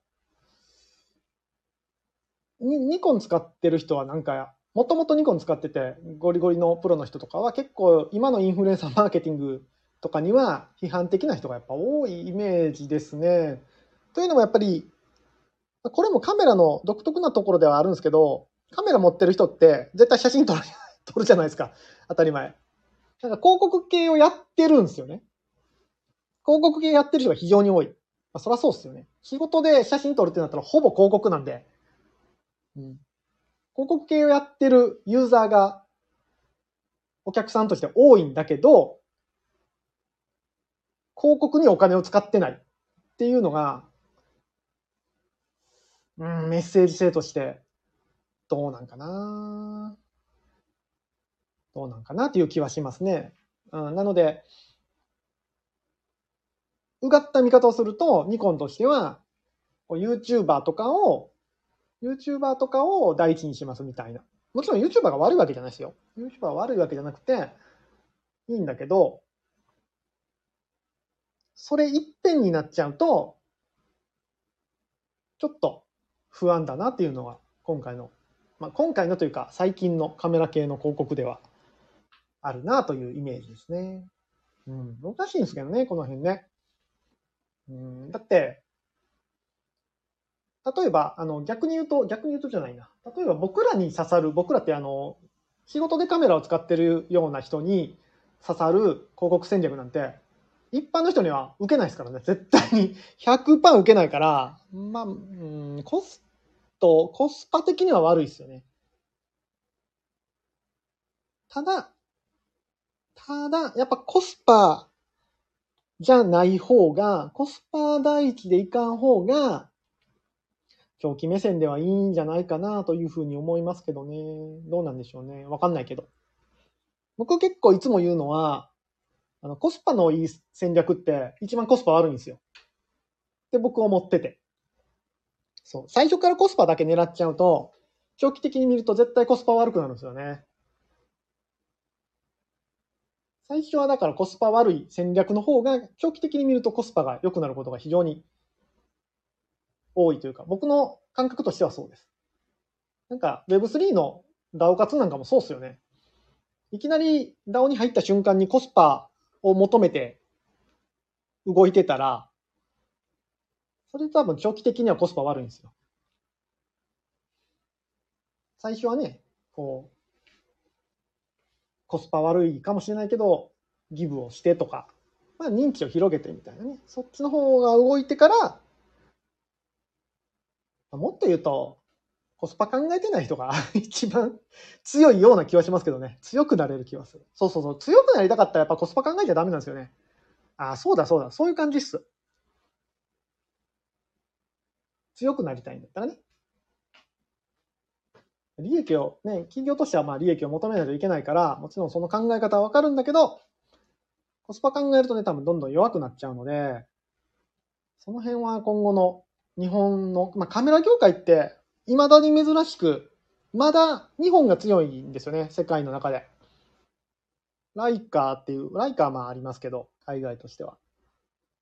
にニコン使ってる人はなんか、もともとニコン使ってて、ゴリゴリのプロの人とかは結構今のインフルエンサーマーケティングとかには批判的な人がやっぱ多いイメージですね。というのもやっぱり、これもカメラの独特なところではあるんですけど、カメラ持ってる人って絶対写真撮る撮るじゃないですか。当たり前。なんか広告系をやってるんですよね。広告系やってる人が非常に多い。まあ、そりゃそうですよね。仕事で写真撮るってなったらほぼ広告なんで。うん、広告系をやってるユーザーがお客さんとして多いんだけど、広告にお金を使ってないっていうのが、うん、メッセージ性としてどうなんかなどうなんかなっていう気はしますね。うん、なので、うがった見方をすると、ニコンとしては、YouTuber とかを、YouTuber とかを第一にしますみたいな。もちろん YouTuber が悪いわけじゃないですよ。YouTuber が悪いわけじゃなくて、いいんだけど、それ一辺になっちゃうと、ちょっと不安だなっていうのが今回の、まあ、今回のというか最近のカメラ系の広告ではあるなというイメージですね。うん、難しいんですけどね、この辺ね。うん、だって、例えば、あの、逆に言うと、逆に言うとじゃないな。例えば僕らに刺さる、僕らってあの、仕事でカメラを使ってるような人に刺さる広告戦略なんて、一般の人には受けないですからね。絶対に100%受けないから、まあ、うん、コスト、コスパ的には悪いですよね。ただ、ただ、やっぱコスパじゃない方が、コスパ第一でいかん方が、長期目線ではいいんじゃないかなというふうに思いますけどね。どうなんでしょうね。わかんないけど。僕結構いつも言うのは、あの、コスパのいい戦略って一番コスパ悪いんですよ。って僕思ってて。そう。最初からコスパだけ狙っちゃうと、長期的に見ると絶対コスパ悪くなるんですよね。最初はだからコスパ悪い戦略の方が、長期的に見るとコスパが良くなることが非常に多いというか、僕の感覚としてはそうです。なんか Web3 の DAO 活なんかもそうっすよね。いきなり DAO に入った瞬間にコスパを求めて動いてたら、それ多分長期的にはコスパ悪いんですよ。最初はね、こう、コスパ悪いかもしれないけど、ギブをしてとか、まあ、認知を広げてみたいなね。そっちの方が動いてから、もっと言うと、コスパ考えてない人が [laughs] 一番強いような気はしますけどね。強くなれる気はする。そうそうそう。強くなりたかったらやっぱコスパ考えちゃダメなんですよね。ああ、そうだそうだ。そういう感じっす。強くなりたいんだったらね。利益を、ね、企業としてはまあ利益を求めないといけないから、もちろんその考え方はわかるんだけど、コスパ考えるとね、多分どんどん弱くなっちゃうので、その辺は今後の日本の、まあ、カメラ業界って、未だに珍しく、まだ日本が強いんですよね、世界の中で。ライカーっていう、ライカーまあありますけど、海外としては。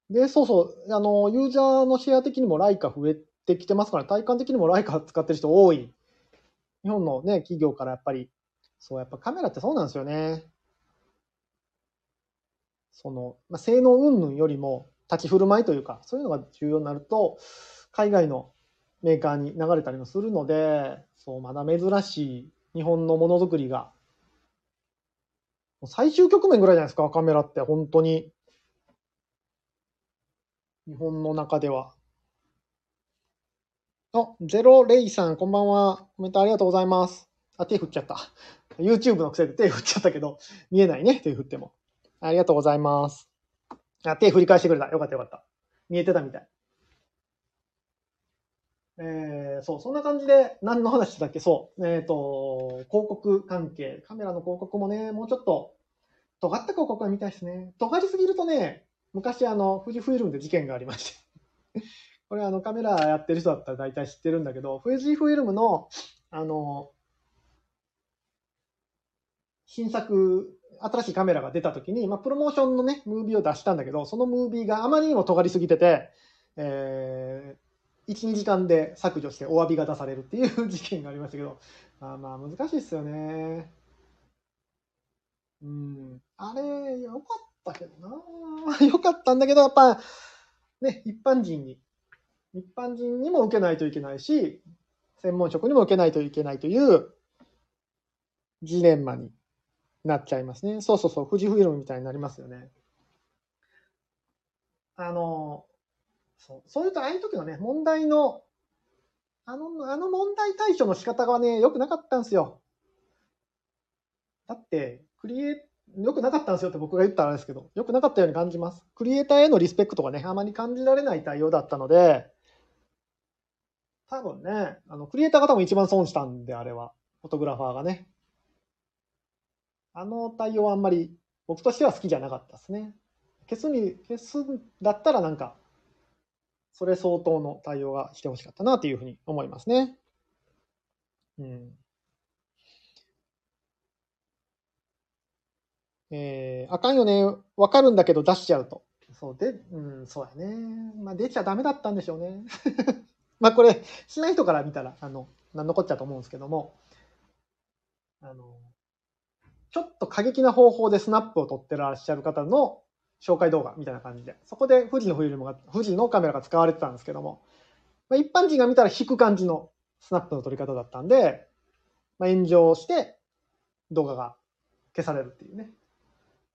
で、そうそう、あの、ユーザーのシェア的にもライカー増えてきてますから、体感的にもライカー使ってる人多い日本のね、企業からやっぱり、そう、やっぱカメラってそうなんですよね。その、まあ、性能云々よりも立ち振る舞いというか、そういうのが重要になると、海外のメーカーに流れたりもするので、そう、まだ珍しい日本のものづくりが、最終局面ぐらいじゃないですか、カメラって本当に。日本の中では。あ、ゼロレイさん、こんばんは。コメントありがとうございます。あ、手振っちゃった。YouTube の癖で手振っちゃったけど、見えないね、手振っても。ありがとうございます。あ、手振り返してくれた。よかったよかった。見えてたみたい。えー、そう、そんな感じで、何の話だっけ？そう。えっ、ー、と、広告関係。カメラの広告もね、もうちょっと、尖った広告が見たいですね。尖りすぎるとね、昔あの、富士フイルムで事件がありましてこれあのカメラやってる人だったら大体知ってるんだけど、富士フイルムの、あの、新作、新しいカメラが出た時に、まあ、プロモーションのね、ムービーを出したんだけど、そのムービーがあまりにも尖りすぎてて、えー、1、2時間で削除してお詫びが出されるっていう事件がありましたけど、まあまあ難しいですよね。うん。あれ、よかったけどな [laughs] よかったんだけど、やっぱ、ね、一般人に一般人にも受けないといけないし、専門職にも受けないといけないというジレンマになっちゃいますね。そうそうそう、富士フイルムみたいになりますよね。あの、そう、そういうと、ああいう時のね、問題の、あの、あの問題対処の仕方がね、良くなかったんですよ。だって、クリエ良くなかったんですよって僕が言ったらあれですけど、良くなかったように感じます。クリエイターへのリスペクトがね、あまり感じられない対応だったので、多分ね、あの、クリエイターが多分一番損したんで、あれは。フォトグラファーがね。あの対応はあんまり僕としては好きじゃなかったですね。消すに、消すんだったらなんか、それ相当の対応がしてほしかったなというふうに思いますね。うん。えー、あかんよね、わかるんだけど出しちゃうと。そうで、うん、そうやね。まあ出ちゃダメだったんでしょうね。まあこれ、しない人から見たら、あの、なんのこっちゃと思うんですけども、あの、ちょっと過激な方法でスナップを撮ってらっしゃる方の紹介動画みたいな感じで、そこで富士のフィルムが、富士のカメラが使われてたんですけども、まあ、一般人が見たら引く感じのスナップの撮り方だったんで、まあ、炎上して動画が消されるっていうね。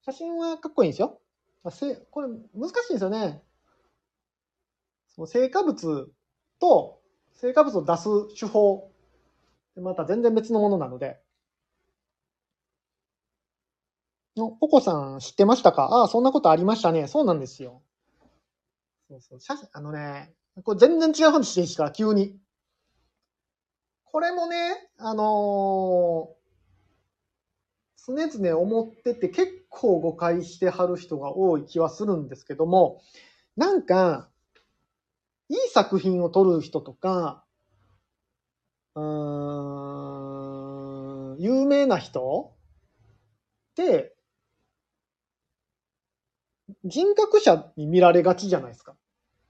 写真はかっこいいんですよ。まこれ難しいんですよね。その成果物と成果物を出す手法、また全然別のものなので、の、ポコさん知ってましたか？ああ、そんなことありましたね。そうなんですよ。そうそう。写真、あのね、これ全然違う話していいですか？急に。これもね、あのー、常々思ってて結構誤解してはる人が多い気はするんですけども、なんか、いい作品を撮る人とか、うーん、有名な人って、人格者に見られがちじゃないですか。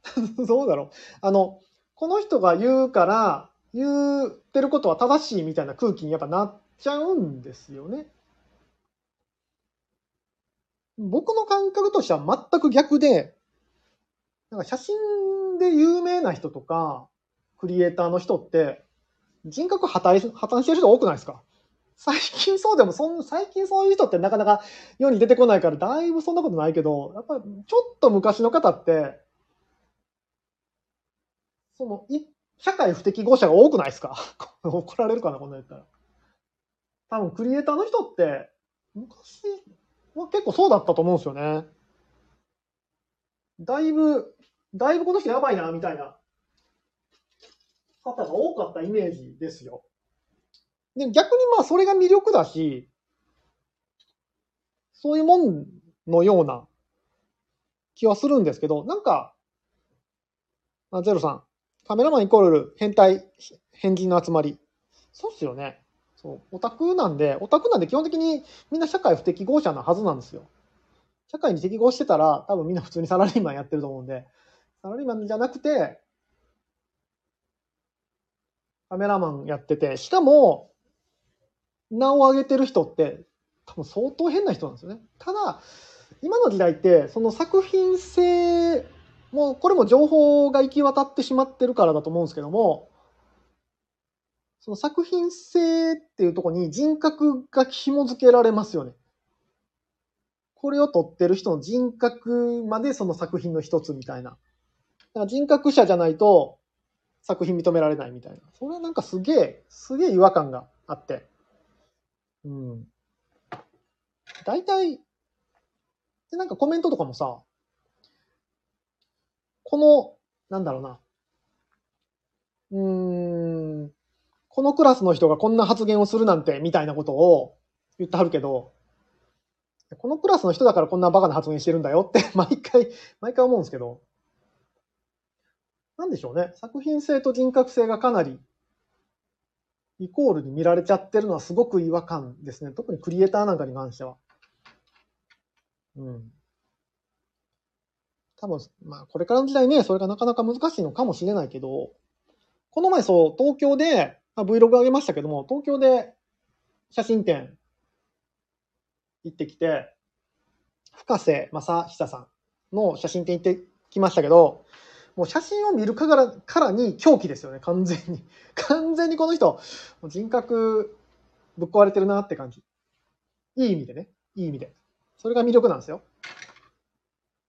[laughs] どうだろう。あの、この人が言うから、言ってることは正しいみたいな空気にやっぱなっちゃうんですよね。僕の感覚としては全く逆で、なんか写真で有名な人とか、クリエイターの人って、人格破壊、破綻してる人多くないですか？最近そうでも、そん、最近そういう人ってなかなか世に出てこないから、だいぶそんなことないけど、やっぱちょっと昔の方って、その、い、社会不適合者が多くないですか？[laughs] 怒られるかな、こんな言ったら。多分、クリエイターの人って、昔は結構そうだったと思うんですよね。だいぶ、だいぶこの人やばいな、みたいな方が多かったイメージですよ。で、逆にまあそれが魅力だし、そういうもんのような気はするんですけど、なんか、あゼロさん、カメラマンイコール変態、変人の集まり。そうっすよね。そう。オタクなんで、オタクなんで基本的にみんな社会不適合者なはずなんですよ。社会に適合してたら、多分みんな普通にサラリーマンやってると思うんで、サラリーマンじゃなくて、カメラマンやってて、しかも、名を上げてる人って多分相当変な人なんですよね。ただ、今の時代って、その作品性もう、これも情報が行き渡ってしまってるからだと思うんですけども、その作品性っていうとこに人格が紐付けられますよね。これを撮ってる人の人格までその作品の一つみたいな。だか人格者じゃないと作品認められないみたいな。それはなんかすげえ、すげえ違和感があって。うん。大体、で、なんかコメントとかもさ、この、なんだろうな。うーん、このクラスの人がこんな発言をするなんて、みたいなことを言ってはるけど、このクラスの人だからこんなバカな発言してるんだよって毎回、毎回思うんですけど、なんでしょうね。作品性と人格性がかなりイコールに見られちゃってるのはすごく違和感ですね。特にクリエイターなんかに関しては。うん。多分、まあこれからの時代ね、それがなかなか難しいのかもしれないけど、この前そう、東京で、まあ、Vlog 上げましたけども、東京で写真展行ってきて、深瀬正久さんの写真展行ってきましたけど、もう写真を見るからからに狂気ですよね、完全に。[laughs] 完全にこの人、人格ぶっ壊れてるなって感じ。いい意味でね。いい意味で。それが魅力なんですよ。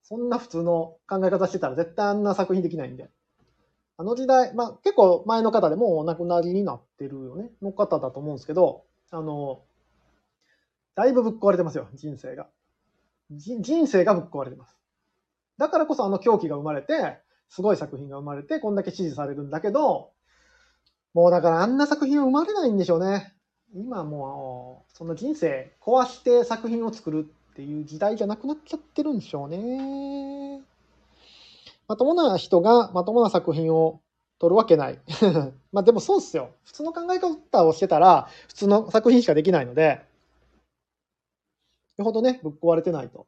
そんな普通の考え方してたら絶対あんな作品できないんで。あの時代、まあ結構前の方でもお亡くなりになってるよね、の方だと思うんですけど、あの、だいぶぶっ壊れてますよ、人生が。人生がぶっ壊れてます。だからこそあの狂気が生まれて、すごい作品が生まれて、こんだけ支持されるんだけど、もうだからあんな作品は生まれないんでしょうね。今もう、そんな人生壊して作品を作るっていう時代じゃなくなっちゃってるんでしょうね。まともな人がまともな作品を撮るわけない。[laughs] まあでもそうっすよ。普通の考え方をしてたら、普通の作品しかできないので、よほどね、ぶっ壊れてないと、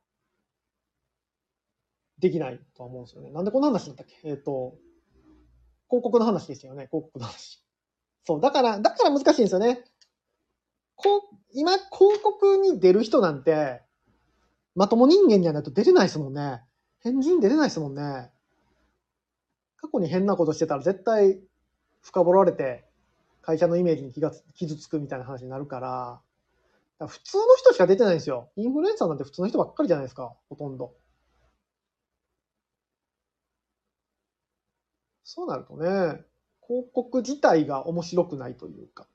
できないとは思うんですよね。なんでこんな話だったっけ？えっ、と、広告の話ですよね、広告の話。そう、だから、だから難しいんですよね。こう、今、広告に出る人なんて、まとも人間じゃないと出れないですもんね。変人出れないですもんね。過去に変なことしてたら絶対深掘られて、会社のイメージに気が傷つくみたいな話になるから、から普通の人しか出てないんですよ。インフルエンサーなんて普通の人ばっかりじゃないですか、ほとんど。そうなるとね、広告自体が面白くないというか、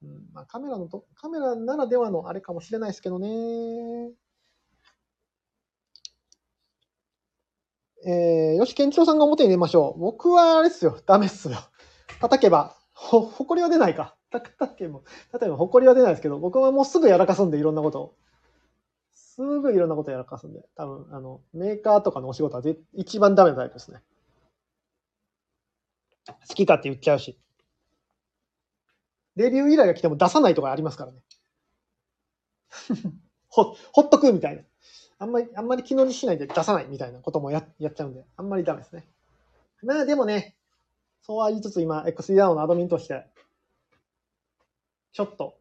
うんまあ、カメラのと、カメラならではのあれかもしれないですけどね。えー、よし、健一郎さんが表に出ましょう。僕はあれっすよ。ダメっすよ。叩けば、ほ、ほこりは出ないか。叩けも、例えばほこりは出ないですけど、僕はもうすぐやらかすんで、いろんなことを。すぐいろんなことやらかすんで。多分、あの、メーカーとかのお仕事は一番ダメなタイプですね。好きかって言っちゃうし。レビュー依頼が来ても出さないとかありますからね。[laughs] ほ、ほっとくみたいな。あんまり、あんまり気乗りしないで出さないみたいなこともややっちゃうんで、あんまりダメですね。まあでもね、そうは言いつつ今、XDAO のアドミンとして、ちょっと、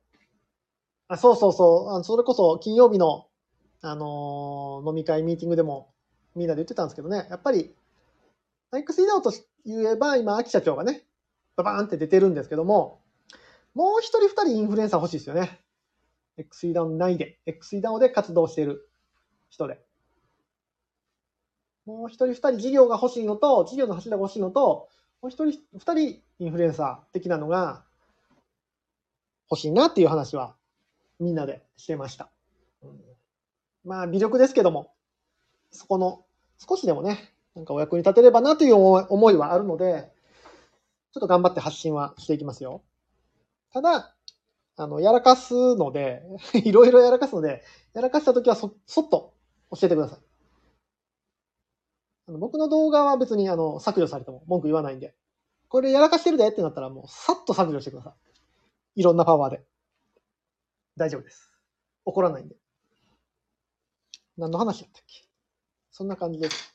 あ、そうそうそう、あそれこそ金曜日の、あのー、飲み会、ミーティングでもみんなで言ってたんですけどね、やっぱり、XDAO と言えば今、秋社長がね、ババーンって出てるんですけども、もう一人二人インフルエンサー欲しいですよね。x e d a o 内で、XDAO で活動している人で。もう一人二人事業が欲しいのと、事業の柱が欲しいのと、もう一人二人インフルエンサー的なのが欲しいなっていう話はみんなでしてました。まあ、微力ですけども、そこの少しでもね、なんかお役に立てればなという思いはあるので、ちょっと頑張って発信はしていきますよ。ただ、あの、やらかすので、[laughs] いろいろやらかすので、やらかしたときはそ、そっと教えてください。あの僕の動画は別にあの削除されても文句言わないんで、これやらかしてるでってなったらもうさっと削除してください。いろんなパワーで。大丈夫です。怒らないんで。何の話だったっけ？そんな感じです。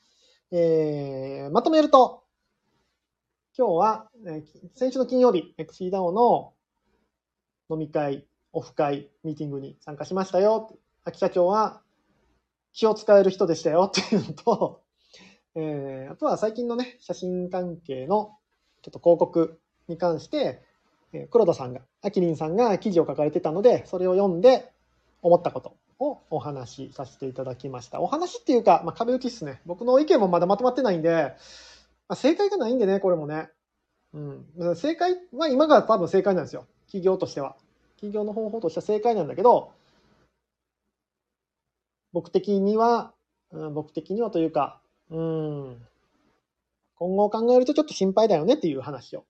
えー、まとめると、今日は、えー、先週の金曜日、XCDAO の飲み会、オフ会、ミーティングに参加しましたよ。秋社長は気を使える人でしたよっていうのと、えー、あとは最近のね、写真関係のちょっと広告に関して、えー、黒田さんが、あきりんさんが記事を書かれてたので、それを読んで思ったことをお話しさせていただきました。お話っていうか、まあ、壁打ちっすね。僕の意見もまだまとまってないんで、まあ、正解がないんでね、これもね。うん。正解は今が多分正解なんですよ。企業としては。企業の方法としては正解なんだけど、僕的には、うん、僕的にはというか、うん、今後考えるとちょっと心配だよねっていう話を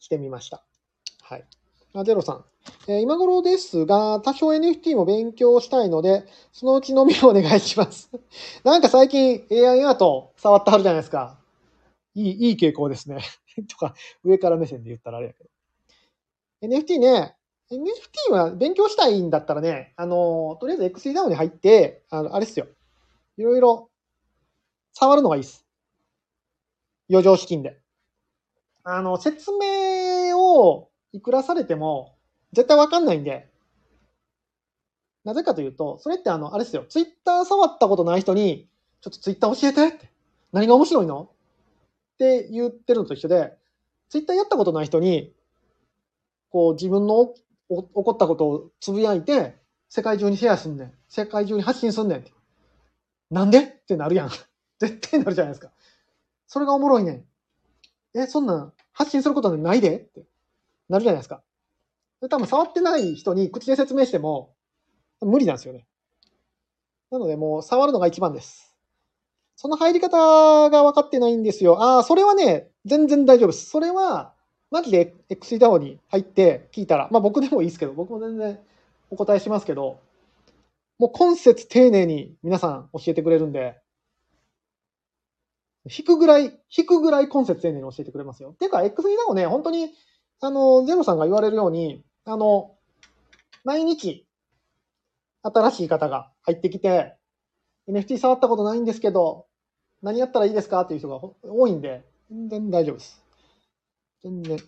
してみました。はい。あゼロさん。えー、今頃ですが、多少 NFT も勉強したいので、そのうちのみをお願いします。[laughs] なんか最近 AI アート触ってはるじゃないですか。いい、いい傾向ですね。[laughs] とか、上から目線で言ったらあれやけど。NFT ね、NFT は勉強したいんだったらね、あの、とりあえず XE ダウンに入って、あの、あれっすよ。いろいろ触るのがいいっす。余剰資金で。あの、説明をいくらされても絶対わかんないんで。なぜかというと、それってあの、あれっすよ。ツイッター触ったことない人に、ちょっとツイッター教えてって。何が面白いの？って言ってるのと一緒で、ツイッターやったことない人に、こう自分の起こったことをつぶやいて、世界中にシェアすんねん。世界中に発信すんねんって。なんで？ってなるやん。[laughs] 絶対なるじゃないですか。それがおもろいねん。え、そんなん発信することないで？ってなるじゃないですか。で多分触ってない人に口で説明しても無理なんですよね。なのでもう触るのが一番です。その入り方が分かってないんですよ。ああ、それはね、全然大丈夫です。それは、マジで XCDAO に入って聞いたら、まあ僕でもいいですけど、僕も全然お答えしますけど、もう今節丁寧に皆さん教えてくれるんで、引くぐらい、引くぐらい今節丁寧に教えてくれますよ。ていうか、XDAO ね、本当に、あの、ゼロさんが言われるように、あの、毎日、新しい方が入ってきて、NFT 触ったことないんですけど、何やったらいいですか？っていう人が多いんで、全然大丈夫です。全然。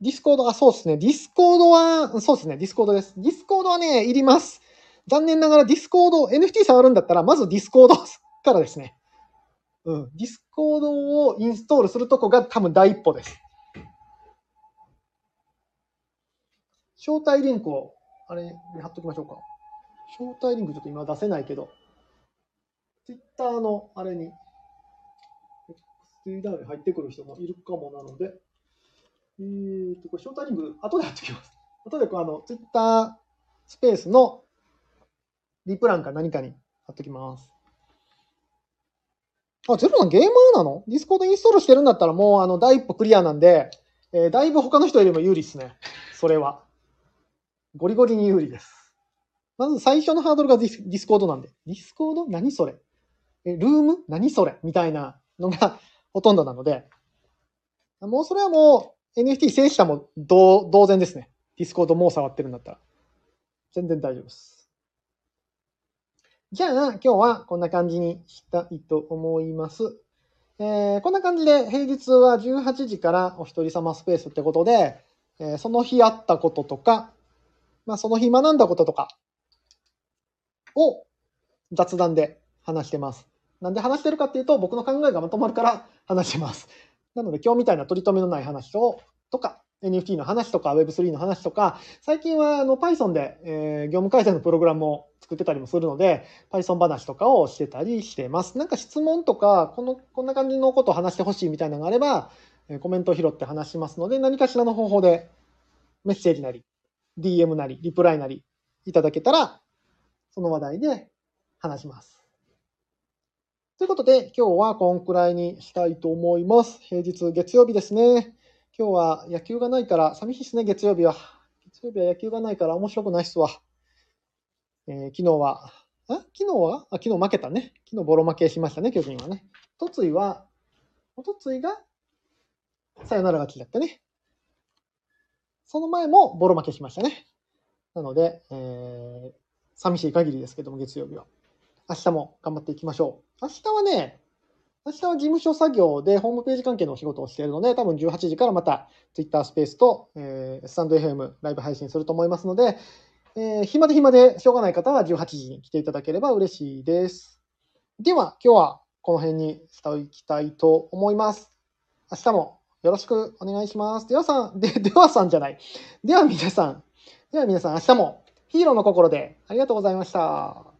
Discord、あ、そうですね。 Discord は、そうですね。 Discord です。 Discord はね、いります。残念ながら Discord、NFT 触るんだったら、まず Discord からですね。うん。 Discordをインストールするとこが多分第一歩です。招待リンクを、あれに貼っときましょうか。招待リンクちょっと今出せないけど、ツイッターのあれに、XT ダウンに入ってくる人もいるかもなので、えーと、これ招待リンク後で貼っておきます。後でこうあの、ツイッタースペースのリプランか何かに貼っときます。あ、ゼロさんゲーマーなの？ Discord インストールしてるんだったらもうあの第一歩クリアなんで、えー、だいぶ他の人よりも有利ですね。それは。ゴリゴリに有利です。まず最初のハードルが Discord なんで。 Discord？何それ？え、ルーム？何それ？みたいなのが [laughs] ほとんどなので、もうそれはもう NFT 制したも同同然ですね。 Discord もう触ってるんだったら。全然大丈夫です。じゃあ、今日はこんな感じにしたいと思います。えー、こんな感じで平日は18時からお一人様スペースってことで、えー、その日あったこととか、まあ、その日学んだこととかを雑談で話してます。なんで話してるかっていうと、僕の考えがまとまるから話してます。なので、今日みたいな取り留めのない話を、とか、NFT の話とか Web3 の話とか、最近はあの Python で、えー、業務改善のプログラムを作ってたりもするので、Python 話とかをしてたりしてます。なんか質問とか、この、こんな感じのことを話してほしいみたいなのがあれば、コメントを拾って話しますので、何かしらの方法でメッセージなり、DM なり、リプライなりいただけたら、その話題で話します。ということで、今日はこんくらいにしたいと思います。平日月曜日ですね。今日は野球がないから、寂しいですね、月曜日は。月曜日は野球がないから面白くないっすわ。えー、昨日は、あ昨日は？あ昨日負けたね。昨日ボロ負けしましたね、巨人はね。おとついは、おとついが、さよなら勝ちだったね。その前もボロ負けしましたね。なので、えー、寂しい限りですけども、月曜日は。明日も頑張っていきましょう。明日はね、明日は事務所作業でホームページ関係のお仕事をしているので、多分18時からまた Twitter スペースと、えー、スタンド FM ライブ配信すると思いますので、えー、暇で暇でしょうがない方は18時に来ていただければ嬉しいです。では、今日はこの辺にしておきたいと思います。明日もよろしくお願いします。ではさん、で、[laughs] ではさんじゃない。では皆さん、では皆さん明日もヒーローの心でありがとうございました。